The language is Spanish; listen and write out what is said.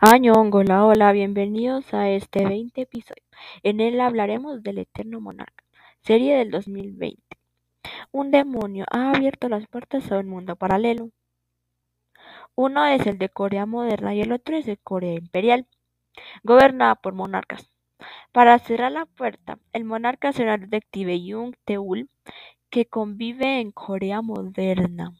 Añón, hola, hola, bienvenidos a este 20 episodio. En él hablaremos del Eterno Monarca, serie del 2020. Un demonio ha abierto las puertas a un mundo paralelo. Uno es el de Corea moderna y el otro es de Corea imperial, gobernada por monarcas. Para cerrar la puerta, el monarca será el detective Jung Teul, que convive en Corea moderna.